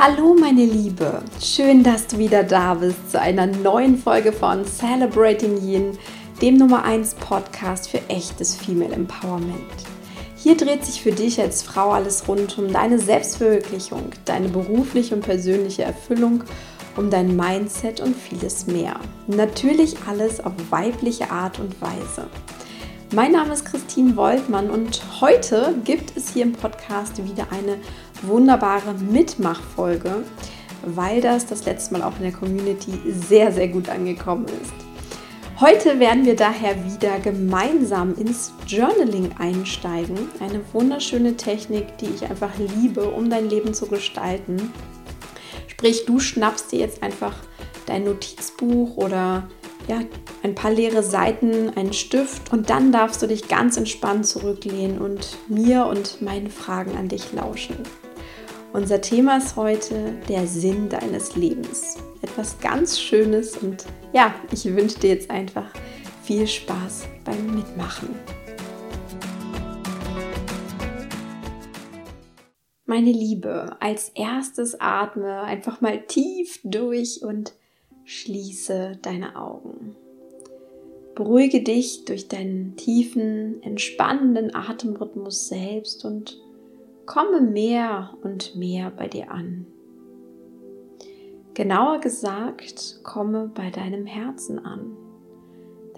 Hallo meine Liebe, schön, dass du wieder da bist zu einer neuen Folge von Celebrating Yin, dem Nummer 1 Podcast für echtes Female Empowerment. Hier dreht sich für dich als Frau alles rund um deine Selbstverwirklichung, deine berufliche und persönliche Erfüllung, um dein Mindset und vieles mehr. Natürlich alles auf weibliche Art und Weise. Mein Name ist Christine Woltmann und heute gibt es hier im Podcast wieder eine wunderbare Mitmachfolge, weil das das letzte Mal auch in der Community sehr, sehr gut angekommen ist. Heute werden wir daher wieder gemeinsam ins Journaling einsteigen. Eine wunderschöne Technik, die ich einfach liebe, um dein Leben zu gestalten. Sprich, du schnappst dir jetzt einfach dein Notizbuch oder ja, ein paar leere Seiten, einen Stift und dann darfst du dich ganz entspannt zurücklehnen und mir und meinen Fragen an dich lauschen. Unser Thema ist heute der Sinn deines Lebens. Etwas ganz Schönes und ja, ich wünsche dir jetzt einfach viel Spaß beim Mitmachen. Meine Liebe, als erstes atme einfach mal tief durch und schließe deine Augen. Beruhige dich durch deinen tiefen, entspannenden Atemrhythmus selbst und komme mehr und mehr bei dir an. Genauer gesagt, komme bei deinem Herzen an,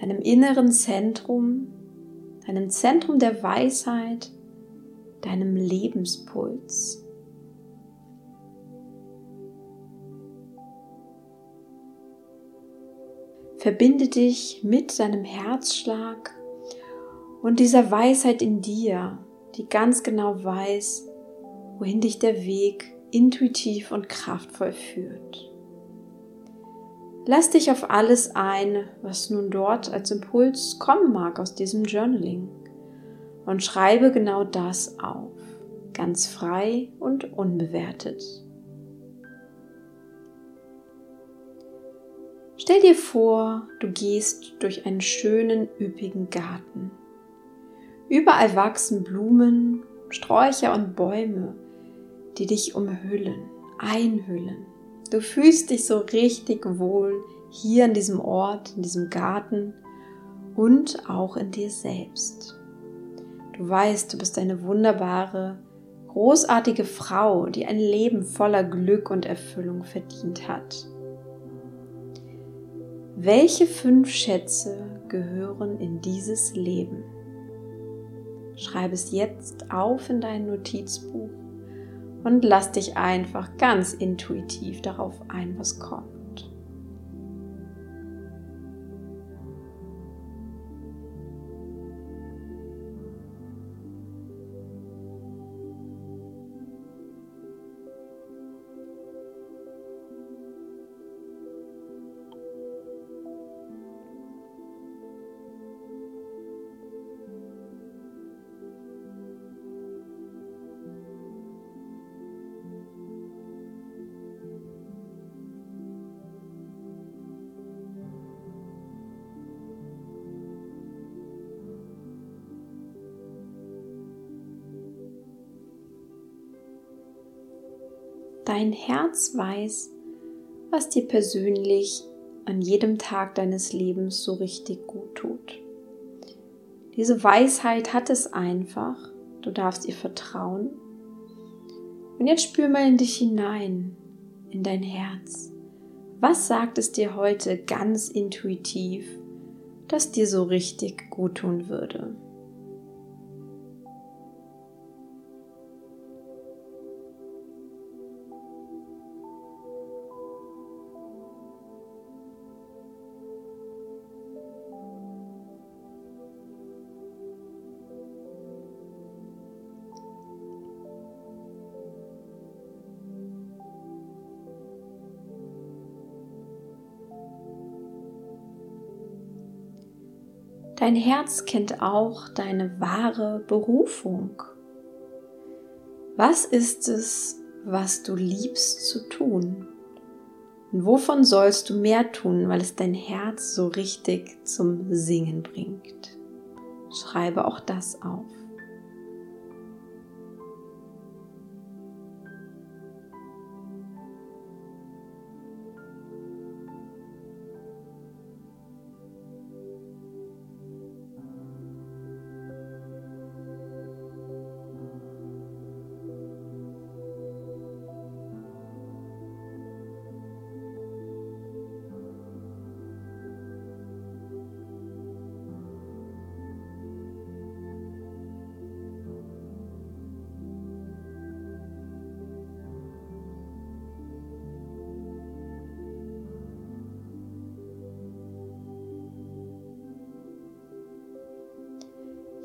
deinem inneren Zentrum, deinem Zentrum der Weisheit, deinem Lebenspuls. Verbinde dich mit deinem Herzschlag und dieser Weisheit in dir, die ganz genau weiß, wohin dich der Weg intuitiv und kraftvoll führt. Lass dich auf alles ein, was nun dort als Impuls kommen mag aus diesem Journaling und schreibe genau das auf, ganz frei und unbewertet. Stell dir vor, du gehst durch einen schönen, üppigen Garten. Überall wachsen Blumen, Sträucher und Bäume, die dich umhüllen, einhüllen. Du fühlst dich so richtig wohl hier an diesem Ort, in diesem Garten und auch in dir selbst. Du weißt, du bist eine wunderbare, großartige Frau, die ein Leben voller Glück und Erfüllung verdient hat. Welche fünf Schätze gehören in dieses Leben? Schreib es jetzt auf in dein Notizbuch und lass dich einfach ganz intuitiv darauf ein, was kommt. Dein Herz weiß, was dir persönlich an jedem Tag deines Lebens so richtig gut tut. Diese Weisheit hat es einfach. Du darfst ihr vertrauen. Und jetzt spür mal in dich hinein, in dein Herz. Was sagt es dir heute ganz intuitiv, das dir so richtig gut tun würde? Dein Herz kennt auch deine wahre Berufung. Was ist es, was du liebst zu tun? Und wovon sollst du mehr tun, weil es dein Herz so richtig zum Singen bringt? Schreibe auch das auf.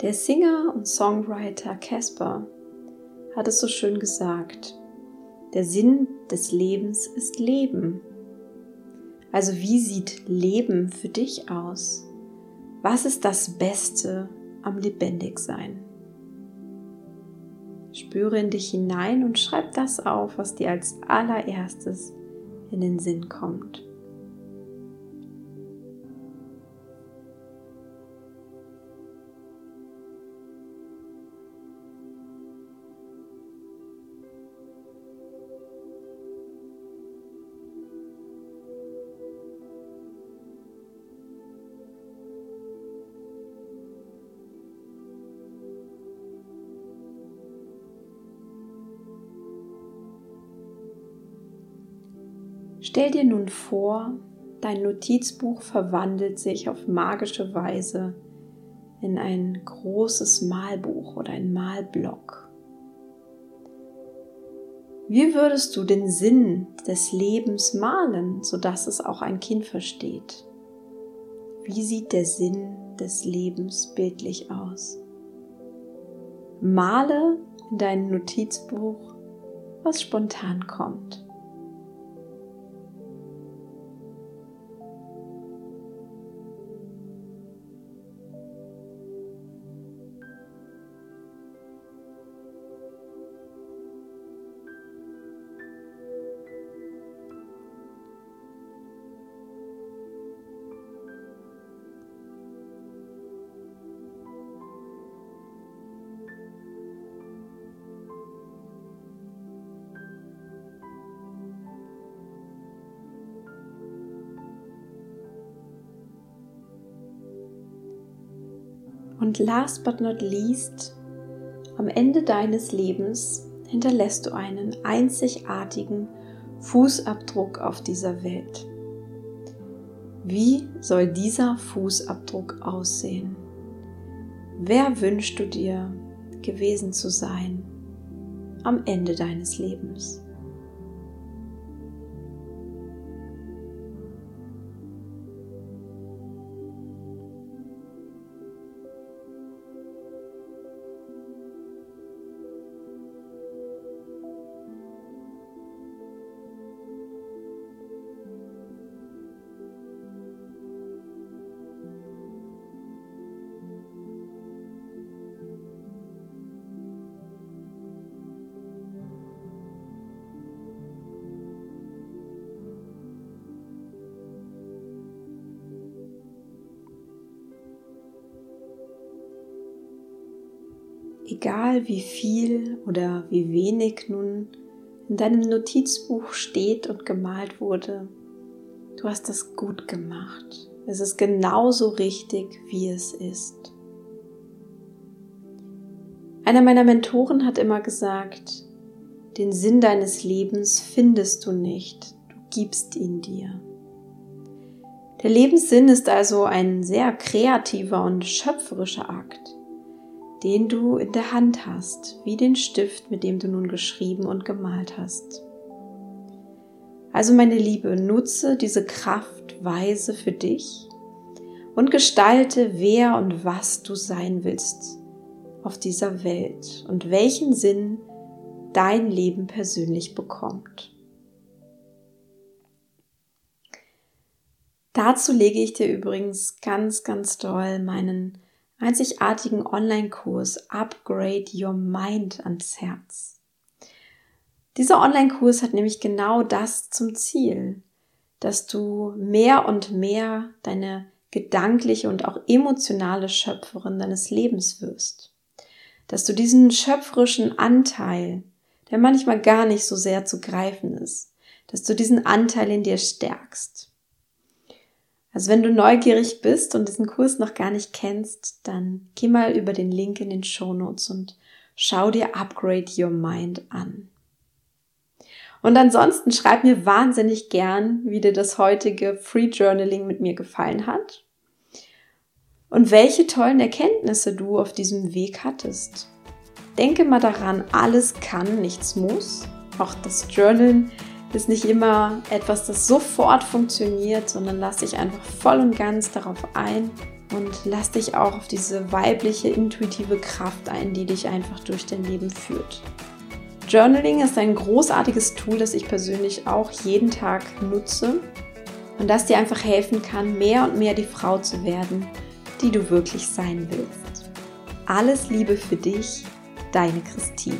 Der Singer und Songwriter Casper hat es so schön gesagt. Der Sinn des Lebens ist Leben. Also wie sieht Leben für dich aus? Was ist das Beste am Lebendigsein? Spüre in dich hinein und schreib das auf, was dir als allererstes in den Sinn kommt. Stell dir nun vor, dein Notizbuch verwandelt sich auf magische Weise in ein großes Malbuch oder ein Malblock. Wie würdest du den Sinn des Lebens malen, sodass es auch ein Kind versteht? Wie sieht der Sinn des Lebens bildlich aus? Male in dein Notizbuch, was spontan kommt. Und last but not least, am Ende deines Lebens hinterlässt du einen einzigartigen Fußabdruck auf dieser Welt. Wie soll dieser Fußabdruck aussehen? Wer wünschst du dir gewesen zu sein am Ende deines Lebens? Egal wie viel oder wie wenig nun in deinem Notizbuch steht und gemalt wurde, du hast das gut gemacht. Es ist genauso richtig, wie es ist. Einer meiner Mentoren hat immer gesagt, den Sinn deines Lebens findest du nicht, du gibst ihn dir. Der Lebenssinn ist also ein sehr kreativer und schöpferischer Akt den du in der Hand hast, wie den Stift, mit dem du nun geschrieben und gemalt hast. Also meine Liebe, nutze diese Kraft weise für dich und gestalte, wer und was du sein willst auf dieser Welt und welchen Sinn dein Leben persönlich bekommt. Dazu lege ich dir übrigens ganz, ganz doll meinen einzigartigen Online-Kurs Upgrade Your Mind ans Herz. Dieser Online-Kurs hat nämlich genau das zum Ziel, dass du mehr und mehr deine gedankliche und auch emotionale Schöpferin deines Lebens wirst. Dass du diesen schöpferischen Anteil, der manchmal gar nicht so sehr zu greifen ist, dass du diesen Anteil in dir stärkst also wenn du neugierig bist und diesen Kurs noch gar nicht kennst, dann geh mal über den Link in den Show Notes und schau dir Upgrade Your Mind an. Und ansonsten schreib mir wahnsinnig gern, wie dir das heutige Free Journaling mit mir gefallen hat und welche tollen Erkenntnisse du auf diesem Weg hattest. Denke mal daran, alles kann, nichts muss. Auch das Journalen ist nicht immer etwas, das sofort funktioniert, sondern lass dich einfach voll und ganz darauf ein, und lass dich auch auf diese weibliche, intuitive Kraft ein, die dich einfach durch dein Leben führt. Journaling ist ein großartiges Tool, das ich persönlich auch jeden Tag nutze und das dir einfach helfen kann, mehr und mehr die Frau zu werden, die du wirklich sein willst. Alles Liebe für dich, deine Christine.